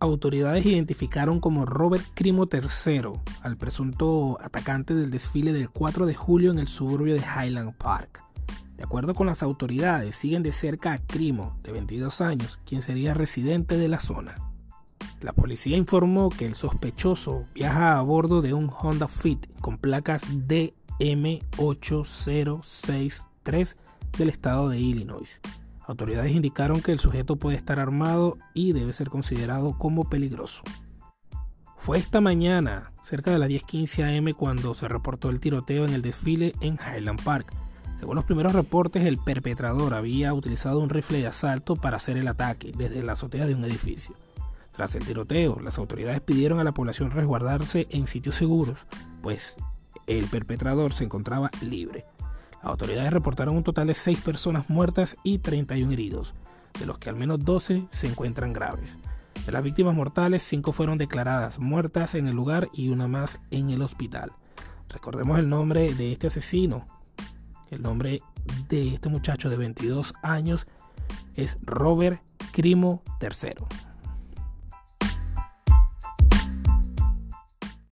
autoridades identificaron como Robert Crimo III al presunto atacante del desfile del 4 de julio en el suburbio de Highland Park. De acuerdo con las autoridades, siguen de cerca a Crimo, de 22 años, quien sería residente de la zona. La policía informó que el sospechoso viaja a bordo de un Honda Fit con placas DM8063 del estado de Illinois. Autoridades indicaron que el sujeto puede estar armado y debe ser considerado como peligroso. Fue esta mañana, cerca de las 10:15 am, cuando se reportó el tiroteo en el desfile en Highland Park. Según los primeros reportes, el perpetrador había utilizado un rifle de asalto para hacer el ataque desde la azotea de un edificio. Tras el tiroteo, las autoridades pidieron a la población resguardarse en sitios seguros, pues el perpetrador se encontraba libre. Autoridades reportaron un total de 6 personas muertas y 31 heridos, de los que al menos 12 se encuentran graves. De las víctimas mortales, 5 fueron declaradas muertas en el lugar y una más en el hospital. Recordemos el nombre de este asesino, el nombre de este muchacho de 22 años es Robert Crimo III.